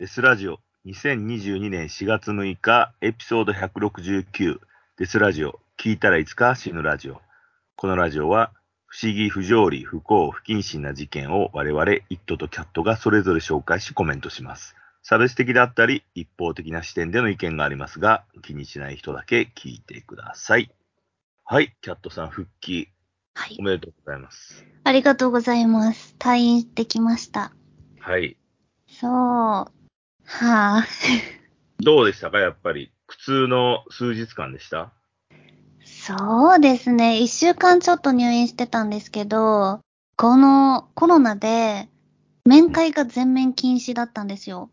デスラジオ2022年4月6日エピソード169デスラジオ聞いたらいつか死ぬラジオこのラジオは不思議不条理不幸不謹慎な事件を我々イットとキャットがそれぞれ紹介しコメントします差別的であったり一方的な視点での意見がありますが気にしない人だけ聞いてくださいはいキャットさん復帰はいお。めでとうございますありがとうございます。退院できました。はいそう。はあ。どうでしたかやっぱり苦痛の数日間でした？そうですね。一週間ちょっと入院してたんですけど、このコロナで面会が全面禁止だったんですよ。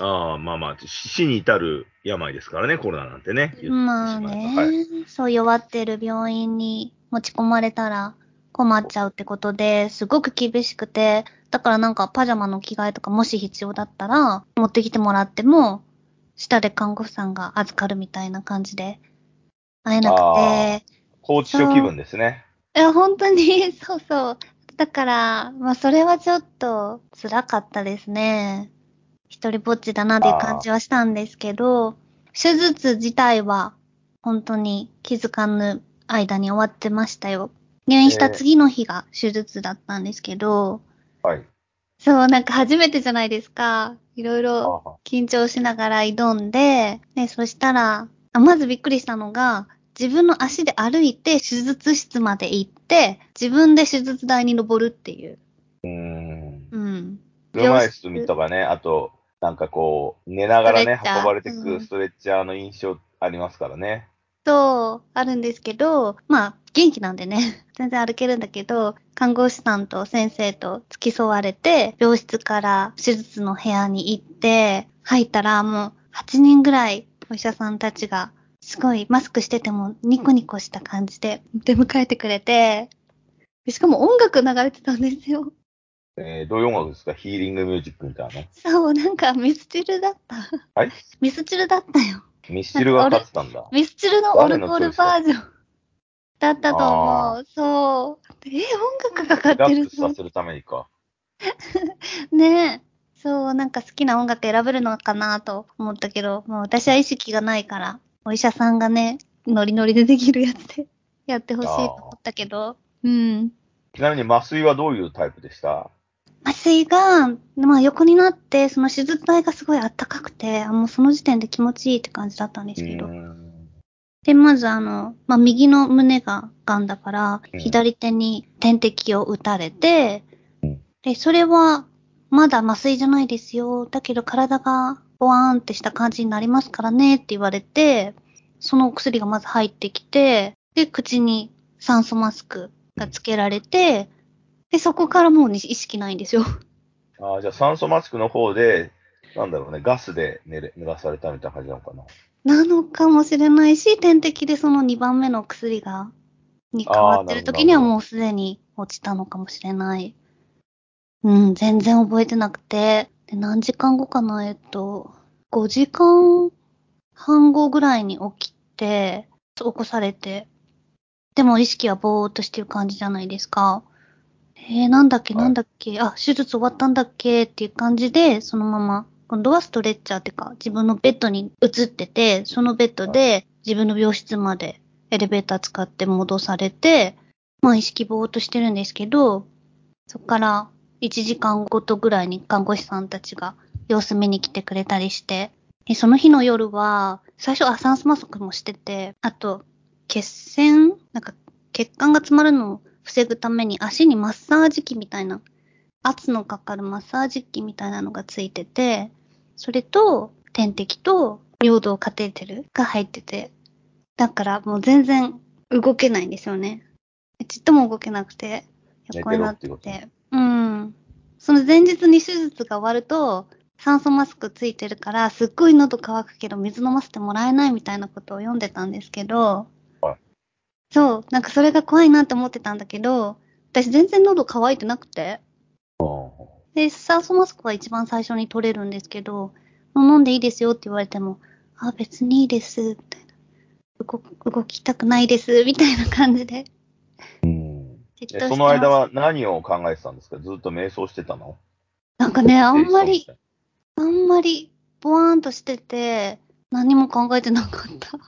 ああ、まあまあ、死に至る病ですからね、コロナなんてね。まあね、はい。そう弱ってる病院に持ち込まれたら困っちゃうってことで、すごく厳しくて、だからなんかパジャマの着替えとかもし必要だったら持ってきてもらっても、下で看護婦さんが預かるみたいな感じで会えなくて、拘置所気分ですね。いや、本当に、そうそう。だから、まあそれはちょっと辛かったですね。一人ぼっちだなっていう感じはしたんですけど、手術自体は本当に気づかぬ間に終わってましたよ。入院した次の日が手術だったんですけど、はい。そう、なんか初めてじゃないですか。いろいあろあ緊張しながら挑んで、で、そしたら、あまずびっくりしたのが、自分の足で歩いて手術室まで行って、自分で手術台に登るっていう。うーん。うん。車椅子とかね、あと、なんかこう、寝ながらね運ばれてうんくストレッチャーの印象ありますからね。そう、あるんですけど、まあ、元気なんでね、全然歩けるんだけど、看護師さんと先生と付き添われて、病室から手術の部屋に行って、入ったらもう8人ぐらいお医者さんたちが、すごいマスクしててもニコニコした感じで出迎えてくれて、しかも音楽流れてたんですよ。えー、どういう音楽ですか？ヒーリングミュージックみたいな？のそう、なんかミスチルだった。はい？ミスチルだったよ。ミスチルが勝ってたんだ。ミスチルのオルゴールバージョンだったと思う。そう。え、音楽がかかってるさ。せるためにか。ねえ。そう、なんか好きな音楽選べるのかなと思ったけど、もう私は意識がないから、お医者さんがね、ノリノリでできるやつで やってほしいと思ったけど、うん。ちなみに麻酔はどういうタイプでした？麻酔が、まあ横になって、その手術台がすごいあったかくて、あもうその時点で気持ちいいって感じだったんですけど。で、まずあの、まあ、右の胸が癌だから、うん左手に点滴を打たれてうん、で、それは、まだ麻酔じゃないですよ。だけど体がボワーンってした感じになりますからねって言われて、そのお薬がまず入ってきて、で、口に酸素マスクがつけられて、で、そこからもう意識ないんですよ。あーじゃあ酸素マスクの方で、なんだろうね、ガスで寝れ寝らされたみたいな感じなのかな。なのかもしれないし、点滴でその2番目の薬が、に変わってる時にはもうすでに落ちたのかもしれない。うん、全然覚えてなくて。で、何時間後かなえっと、5時間半後ぐらいに起きて、起こされて。でも意識はぼーっとしてる感じじゃないですか。えー、なんだっけ、はい。なんだっけ、あ、手術終わったんだっけっていう感じで、そのまま、今度はストレッチャーっていうか、自分のベッドに移ってて、そのベッドで自分の病室までエレベーター使って戻されて、まあ意識ぼーっとしてるんですけど、そこから1時間ごとぐらいに看護師さんたちが様子見に来てくれたりして、でその日の夜は、最初、あ、酸素マスクもしてて、あと、血栓なんか、血管が詰まるのを防ぐために足にマッサージ機みたいな、圧のかかるマッサージ機みたいなのがついてて、それと、点滴と、尿道カテーテルが入ってて、だからもう全然動けないんですよね。ちっとも動けなくて、横になって寝て。うん。その前日に手術が終わると、酸素マスクついてるから、すっごい喉乾くけど水飲ませてもらえないみたいなことを読んでたんですけど、はいそう、なんかそれが怖いなって思ってたんだけど、私全然喉乾いてなくて、で、酸素マスクは一番最初に取れるんですけど、飲んでいいですよって言われても、あ、別にいいです、みたいな。動動きたくないです、みたいな感じで。うんその間まは何を考えてたんですか？ずっと瞑想してたの？なんかね、あんまり、あんまり、ボワーンとしてて、何も考えてなかった。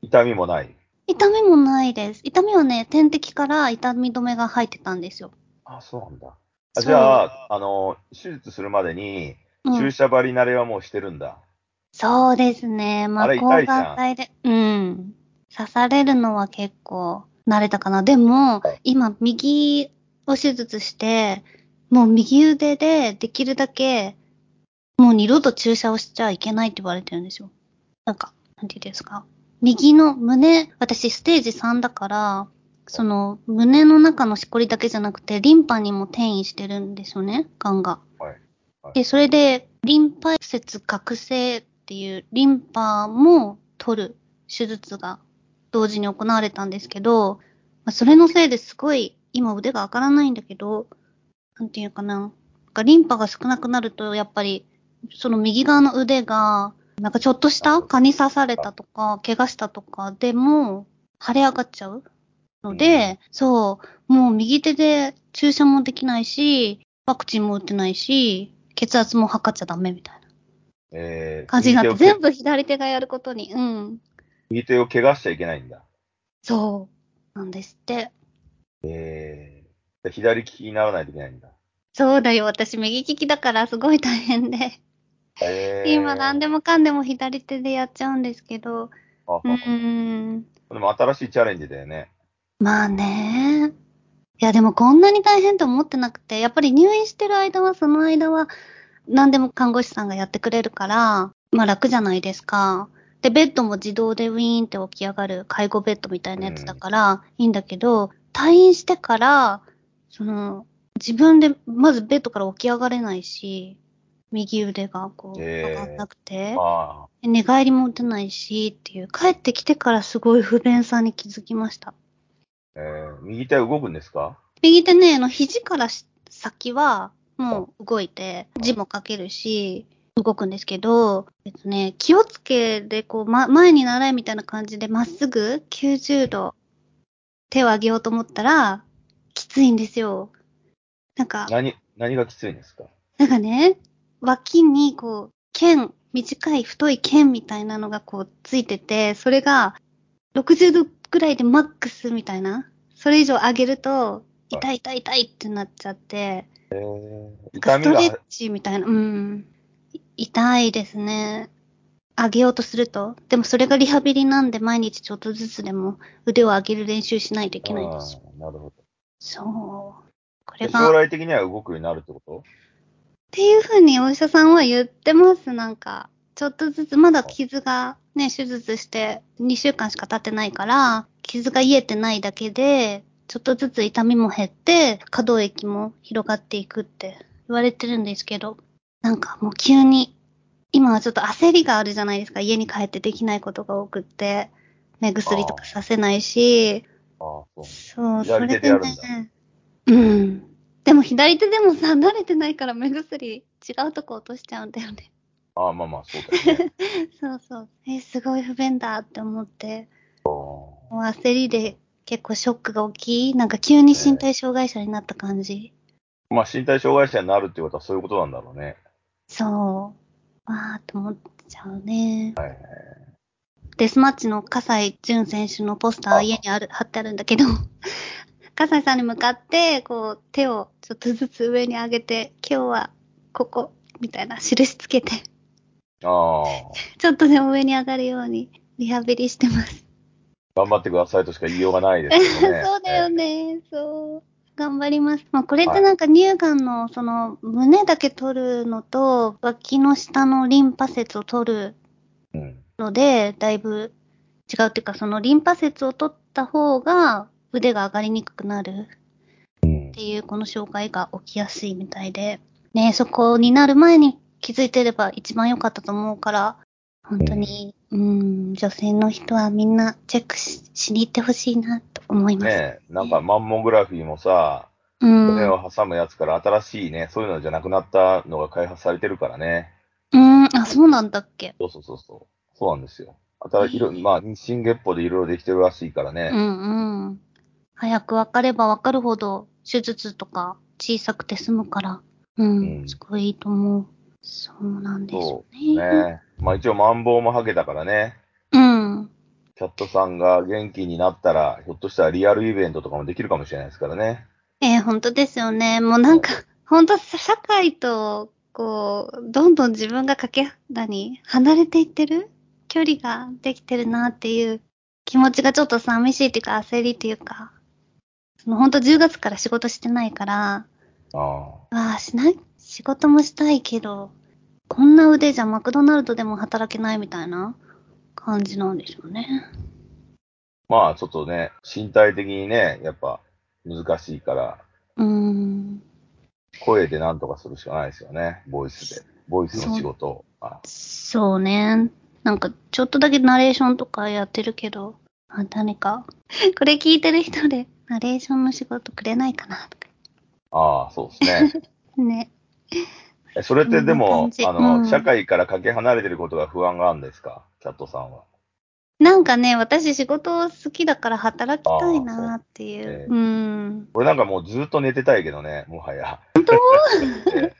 痛みもない？痛みもないです。痛みはね、点滴から痛み止めが入ってたんですよ。あ、そうなんだ。あじゃあ、あの、手術するまでに、うん注射針慣れはもうしてるんだ。そうですね。まあ、あれ抗痛いじゃんがん剤で、うん。刺されるのは結構慣れたかな。でも、今、右を手術して、もう右腕でできるだけ、もう二度と注射をしちゃいけないって言われてるんですよ。なんか、なんて言うんですか？右の胸、私ステージ3だから、その胸の中のしこりだけじゃなくて、リンパにも転移してるんですよね、癌が。はいはいで、それで、リンパ節覚醒っていう、リンパも取る手術が同時に行われたんですけど、まあそれのせいですごい、今腕が上がらないんだけど、なんていうかな。なんかリンパが少なくなると、やっぱり、その右側の腕が、なんかちょっとした蚊に刺されたとか、怪我したとかでも、腫れ上がっちゃうので、そう、もう右手で注射もできないし、ワクチンも打ってないし、血圧も測っちゃダメみたいなえー、感じになって、全部左手がやることに、うん。右手を怪我しちゃいけないんだ。そう。なんですって。えー、で左利きにならないといけないんだ。そうだよ、私右利きだからすごい大変で。えー、今何でもかんでも左手でやっちゃうんですけど、あうーん。でも新しいチャレンジだよね。まあね。いや、でもこんなに大変と思ってなくて、やっぱり入院してる間は、その間は、何でも看護師さんがやってくれるから、まあ楽じゃないですか。で、ベッドも自動でウィーンって起き上がる介護ベッドみたいなやつだから、いいんだけど、退院してから、その、自分でまずベッドから起き上がれないし、右腕がこう、えー。上がんなくて、寝返りも打てないしっていう、帰ってきてからすごい不便さに気づきました。あ、えー、右手は動くんですか？右手ね、あの、肘からし先は、もう動いて、字も書けるし、動くんですけど、えっとね、気をつけで、こう、ま、前に習いみたいな感じで、まっすぐ90度、手を上げようと思ったら、きついんですよ。なんか、何、何がきついんですか？なんかね、脇に、こう、剣、短い太い剣みたいなのがこう、ついてて、それが、60度くらいでマックスみたいな。それ以上上げると、痛い痛い痛いってなっちゃって、なんか痛みがストレッチみたいな、うん。い痛いですね。上げようとすると。でもそれがリハビリなんで毎日ちょっとずつでも腕を上げる練習しないといけないんですなるほど。そう。これでが。将来的には動くようになるってこと？っていうふうにお医者さんは言ってます、なんか。ちょっとずつ、まだ傷がね、手術して2週間しか経ってないから、傷が癒えてないだけで、ちょっとずつ痛みも減って、可動域も広がっていくって言われてるんですけど、なんかもう急に、今はちょっと焦りがあるじゃないですか。家に帰ってできないことが多くって、目薬とかさせないし、ああ、そう。それでね。うん。でも左手でもさ、慣れてないから目薬違うとこ落としちゃうんだよね。ああ、まあまあ、そうだよね。そうそう。え、すごい不便だって思って、あもう焦りで結構ショックが大きい。なんか急に身体障害者になった感じ。ーまあ、身体障害者になるってことはそういうことなんだろうね。そう。わーって思っちゃうね。はいはい。デスマッチの葛西潤選手のポスターあ家にある、貼ってあるんだけど、葛西さんに向かって、こう、手をちょっとずつ上に上げて、今日はここ、みたいな印つけて、ああ、ちょっとでも上に上がるようにリハビリしてます。頑張ってくださいとしか言いようがないですね。そうだよね、そう。頑張ります。まあ、これってなんか乳がんの、その、胸だけ取るのと、脇の下のリンパ節を取る。ので、だいぶ違うっていうか、そのリンパ節を取った方が腕が上がりにくくなるうんっていう、この障害が起きやすいみたいで、ね、そこになる前に気づいてれば一番良かったと思うから、本当に、うん、女性の人はみんなチェックししに行ってほしいなと思います。ねえ、なんかマンモグラフィーもさ、うん。胸を挟むやつから新しいね、そういうのじゃなくなったのが開発されてるからね。うん、あ、そうなんだっけ。そうそうそうそう。そうなんですよ。新しい、まあ、日進月歩でいろいろできてるらしいからうね。んうん。早く分かれば分かるほど手術とか小さくて済むから、うん、うんすごいいいと思う。そうなんですよね。ね。まあ一応、マンボウもハゲたからね。うん。キャットさんが元気になったら、ひょっとしたらリアルイベントとかもできるかもしれないですからね。えー、本当ですよね。もうなんか、本当社会と、こう、どんどん自分がかけ、何離れていってる？距離ができてるなっていう気持ちがちょっと寂しいっていうか焦りっていうか、その本当10月から仕事してないから、ああ。ああ、しない、仕事もしたいけど、こんな腕じゃマクドナルドでも働けないみたいな感じなんでしょうね。まあちょっとね、身体的にね、やっぱ難しいから、うーん。声でなんとかするしかないですよね。ボイスで。ボイスの仕事を。あそうね。なんか、ちょっとだけナレーションとかやってるけど、あ、誰か、これ聞いてる人で、ナレーションの仕事くれないかなとか。ああ、そうですね。ね。えそれってでもあの、うん社会からかけ離れてることが不安があるんですか？キャットさんは。なんかね、私仕事好きだから働きたいなっていあーそうう。うん。俺なんかもうずっと寝てたいけどね、もはや。本当？え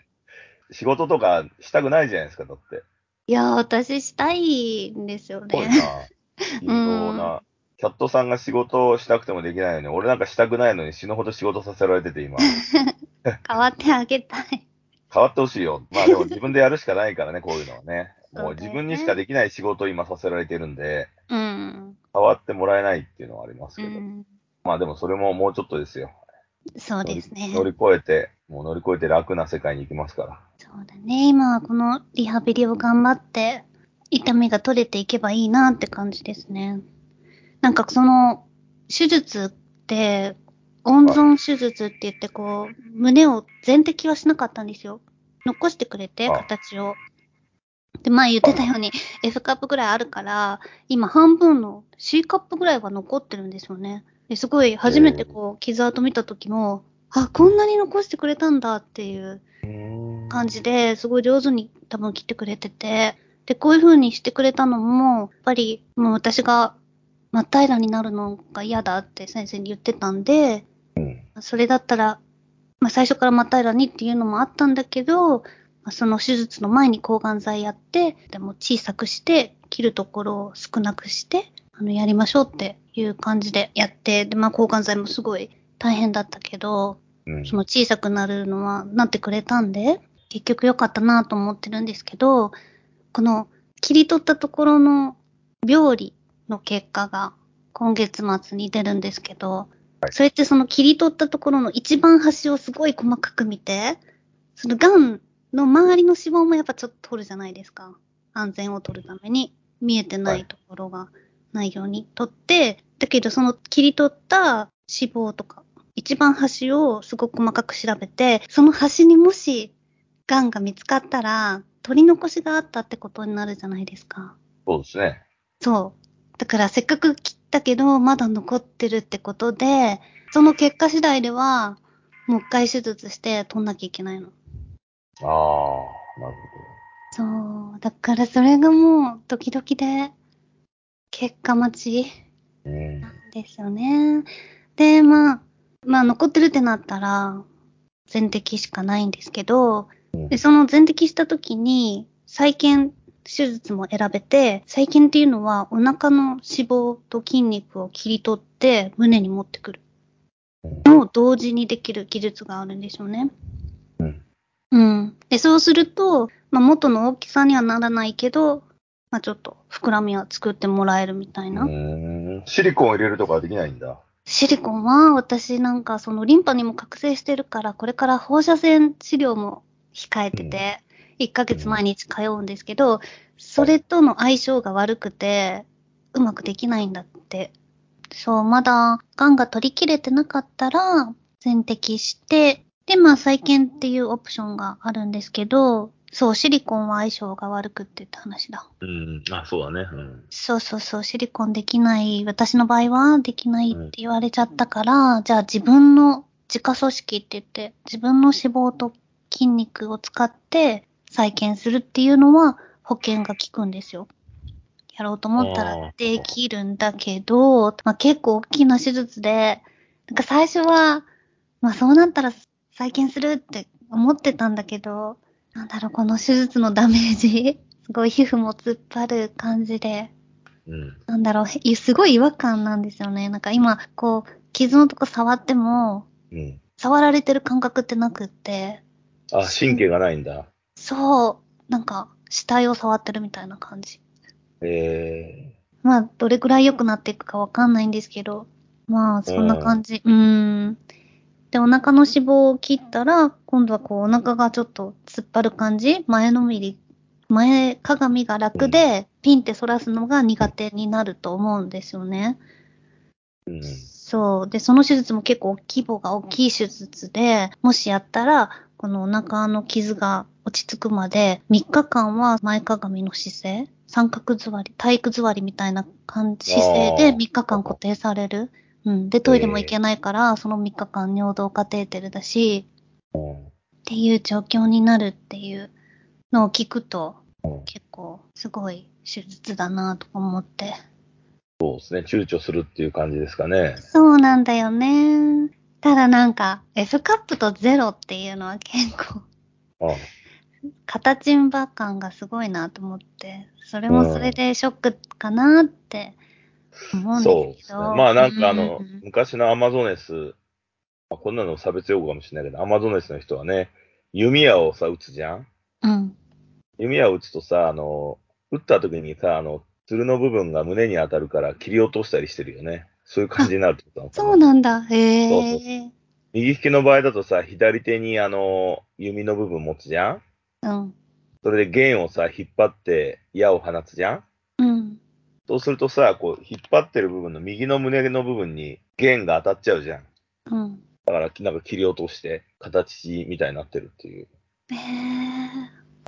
仕事とかしたくないじゃないですか、だって。いや、私したいんですよすごいね。な。いろな。キャットさんが仕事をしたくてもできないのに、俺なんかしたくないのに死ぬほど仕事させられてて今。変わってあげたい。変わってほしいよ。まあでも 自分でやるしかないからね、こういうのはね。もう自分にしかできない仕事を今させられてるんで、うん。変わってもらえないっていうのはありますけど。うん。まあでもそれももうちょっとですよ。そうですね。乗り越えて、もう乗り越えて楽な世界に行きますから。そうだね。今はこのリハビリを頑張って、痛みが取れていけばいいなって感じですね。なんかその、手術って、温存手術って言ってこう、胸を全摘はしなかったんですよ。残してくれて、あ形を。で、前言ってたように F カップぐらいあるから、今半分の C カップぐらいは残ってるんですよね。ですごい初めてこう、傷跡見た時も、あ、こんなに残してくれたんだっていう感じで、すごい上手に多分切ってくれてて、で、こういう風にしてくれたのも、やっぱりもう私が真っ平らになるのが嫌だって先生に言ってたんで、うん。それだったら、まあ最初から真っ平らにっていうのもあったんだけど、まあその手術の前に抗がん剤やって、でも小さくして、切るところを少なくして、あの、やりましょうっていう感じでやって、で、まあ抗がん剤もすごい大変だったけど、うん。その小さくなるのはなってくれたんで、結局良かったなと思ってるんですけど、この切り取ったところの病理の結果が今月末に出るんですけど、それってその切り取ったところの一番端をすごい細かく見て、その癌の周りの脂肪もやっぱちょっと取るじゃないですか。安全を取るために見えてないところがないように取って、だけどその切り取った脂肪とか一番端をすごく細かく調べて、その端にもし、癌が見つかったら、取り残しがあったってことになるじゃないですか。そうですね。そう。だからせっかく切ったけど、まだ残ってるってことで、その結果次第では、もう一回手術して取んなきゃいけないの。ああ、なるそう。だからそれがもう、ドキドキで、結果待ちほど。うん。ですよね。で、まあ、まあ残ってるってなったら、全摘しかないんですけど、で、その全摘した時に、再建手術も選べて、再建っていうのはお腹の脂肪と筋肉を切り取って胸に持ってくるのを同時にできる技術があるんですよね。うん。うん。で、そうすると、まあ、元の大きさにはならないけど、まあ、ちょっと膨らみは作ってもらえるみたいな。うん。シリコンを入れるとかはできないんだ。シリコンは私なんかそのリンパにも覚醒してるから、これから放射線治療も控えてて、1ヶ月毎日通うんですけど、それとの相性が悪くて、うまくできないんだって。そう、まだ、癌が取り切れてなかったら、全摘して、で、まあ、再建っていうオプションがあるんですけど、そう、シリコンは相性が悪くってって話だ。うん。あ、そうだね。うん。そうそうそう、シリコンできない、私の場合はできないって言われちゃったから、じゃあ自分の自家組織って言って、自分の脂肪と筋肉を使って再建するっていうのは保険が効くんですよ。やろうと思ったあらーできるんだけど、まあ、結構大きな手術で、なんか最初は、まあそうなったら再建するって思ってたんだけど、なんだろう、この手術のダメージすごい皮膚も突っ張る感じで、うん。なんだろう、へすごい違和感なんですよね。なんか今、こう、傷のとこ触っても、うん。触られてる感覚ってなくって、あ、神経がないんだ。そう、なんか、死体を触ってるみたいな感じ。えまあ、どれくらい良くなっていくかわかんないんですけど、まあ、そんな感じ。うーん。で、お腹の脂肪を切ったら、今度はこう、お腹がちょっと突っ張る感じ前のめり、前鏡が楽で、ピンって反らすのが苦手になると思うんですよね。ー、うん。そう。で、その手術も結構規模が大きい手術で、もしやったら、このお腹の傷が落ち着くまで、3日間は前かがみの姿勢、三角座り、体育座りみたいな感じ、姿勢であー3日間固定される。うん。で、トイレも行けないから、その3日間尿道カテーテルだし、うんっていう状況になるっていうのを聞くと、うん結構すごい手術だなとか思って。そうですね。躊躇するっていう感じですかね。そうなんだよね。ただなんか、F カップとゼロっていうのは結構、あ形んば感がすごいなと思って、それもそれでショックかなって思うんそうでですすね。けど。まあなんかあの、うん昔のアマゾネス、まあこんなの差別用語かもしれないけど、アマゾネスの人はね、弓矢をさ、撃つじゃん？うん。弓矢を撃つとさ、あの、撃った時にさ、あの、鶴の部分が胸に当たるから切り落としたりしてるよね。そういう感じになるってことそうなんだ。へえ。右利きの場合だとさ、左手にあの、弓の部分持つじゃんうん。それで弦をさ、引っ張って矢を放つじゃんうん。そうするとさ、こう、引っ張ってる部分の右の胸の部分に弦が当たっちゃうじゃん。うん。だから、なんか切り落として、形みたいになってるっていう。へえ。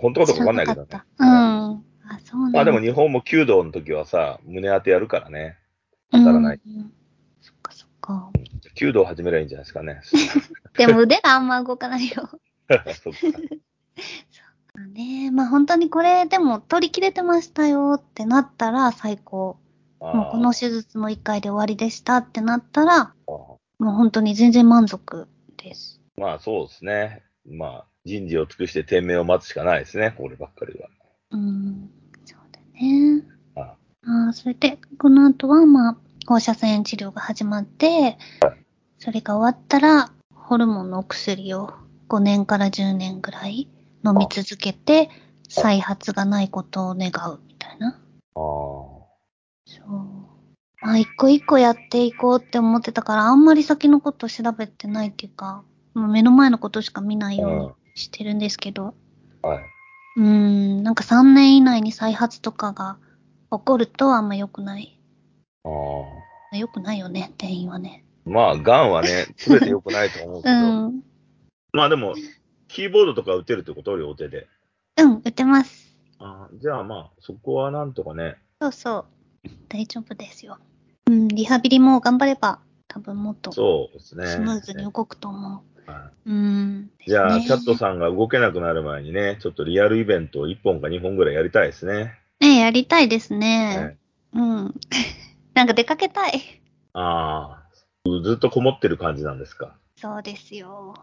本当かどうかわかんないけどねうん。あ、そうなんだ。まあでも日本も弓道の時はさ、胸当てやるからね。当当たらない。そっかそっか。弓道始めればいいんじゃないですかね。でも腕があんま動かないよ。そっか。ねまあ本当にこれでも取り切れてましたよってなったら最高。もうこの手術も1回で終わりでしたってなったら、もう本当に全然満足です。まあそうですね。まあ人事を尽くして天命を待つしかないですね。こればっかりは。うん、そうだね。あああ、それで、この後はまあ、放射線治療が始まって、それが終わったら、ホルモンのお薬を5年から10年ぐらい飲み続けて、再発がないことを願うみたいな。ああ。そう。まあ、一個一個やっていこうって思ってたから、あんまり先のこと調べてないっていうか、もう目の前のことしか見ないようにしてるんですけど、はい。うーん、なんか3年以内に再発とかが起こるとあんま良くない。ああ。良くないよね、店員はね。まあ、ガンはね、すべて良くないと思うけうど。ん。まあでも、キーボードとか打てるってこと？両手で。うん、打てます。あーじゃあまあ、そこはなんとかね。そうそう。大丈夫ですよ。うん、リハビリも頑張れば、多分もっとスそうですね。ムーズに動くと思う。はうん。いじゃあ、ねキャットさんが動けなくなる前にね、ちょっとリアルイベントを1本か2本ぐらいやりたいですね。ねやりたいですはね。いうん。なんか出かけたい。ああ、ずっとこもってる感じなんですか？そうですよ。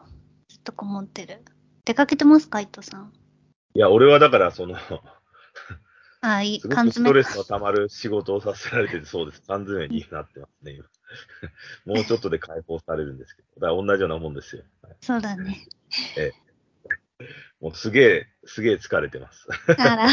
ずっとこもってる。出かけてますか、伊藤さん？いや、俺はだから、その、あ、いい、すご缶詰くストレスの溜まる仕事をさせられてて、そうです。缶詰になってますね、今。もうちょっとで解放されるんですけど。だから同じようなもんですよ。はいそうだね。もうすげえ、すげえ疲れてます。あら。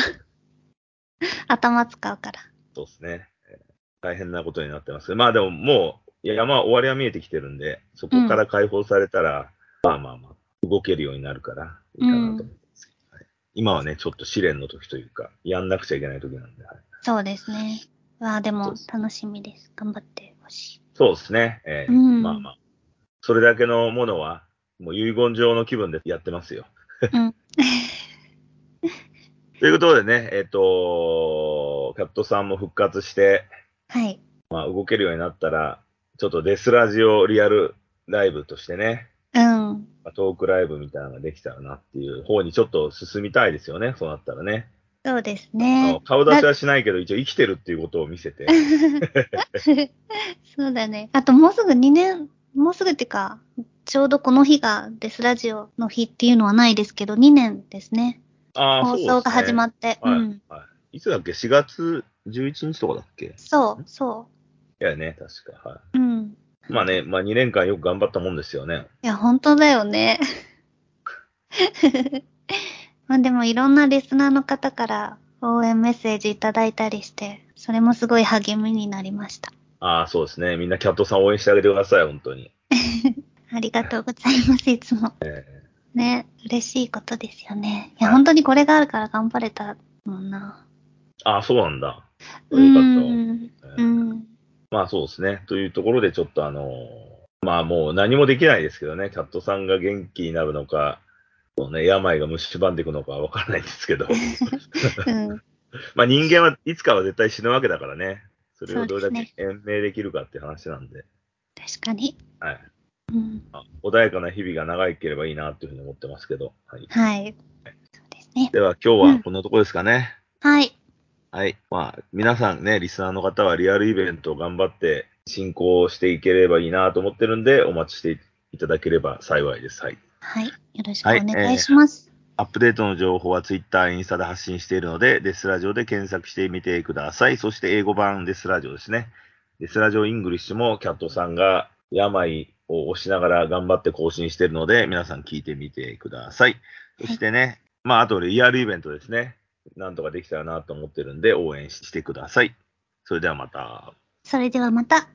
頭使うから。そうですね。えー大変なことになってます。まあでももう、いや山終わりは見えてきてるんで、そこから解放されたら、まあまあまあ、動けるようになるから、いいかなと思いますけど、はい今はね、ちょっと試練の時というか、やんなくちゃいけない時なんで、はいそうですね。わあ、でも楽しみです。頑張ってほしい。そうですね。えーうんまあまあ、それだけのものは、もう遺言状の気分でやってますよ。うん。ということでね、えっ、と、キャットさんも復活して、はい。まあ、動けるようになったら、ちょっとデスラジオリアルライブとしてね、うん。まあトークライブみたいなのができたらなっていう方にちょっと進みたいですよね、そうなったらね。そうですあねの。顔出しはしないけど、一応生きてるっていうことを見せて。そうだね。あともうすぐ2年、もうすぐっていうか、ちょうどこの日がデスラジオの日っていうのはないですけど、2年ですね。放送が始まっって。はい、うん。はい。いつだっけ ?4 月11日とかだっけ？そう、そいやね、確か。はう。うん。い。まあね、まあ2年間よく頑張ったもんですよね。いや、本当だよね。まあでもいろんなリスナーの方から応援メッセージいただいたりして、それもすごい励みになりました。ああ、そうですね。みんなキャットさん応援してあげてください、本当に。ありがとうございます、いつも。えね、嬉しいことですよね。いや、はい本当にこれがあるから頑張れたもんな。ー、ああ、そうなんだ。よかったうわ。ん。まあそうですね。というところでちょっとあのーまあもう何もできないですけどね、キャットさんが元気になるのか、そうね、病が蝕んでいくのかわからないんですけど、うん。まあ人間はいつかは絶対死ぬわけだからね、それをどれだけ延命できるかって話なんで、確かに。はい。うん。まあ穏やかな日々が長ければいいなというふうに思ってますけど、はい。はい。そうですね。では今日はこんなところですかね。はい。はい。まあ、皆さんね、リスナーの方はリアルイベントを頑張って進行していければいいなと思ってるんで、お待ちしていただければ幸いです。はい。はい。よろしくお願いします。アップデートの情報は Twitter、インスタで発信しているので、デスラジオで検索してみてください。そして英語版デスラジオですね。デスラジオイングリッシュもキャットさんが病を押しながら頑張って更新しているので、皆さん聞いてみてください。そしてね、まあ、あとリアルイベントですね。なんとかできたらなと思ってるんで、応援してください。それではまた。それではまた。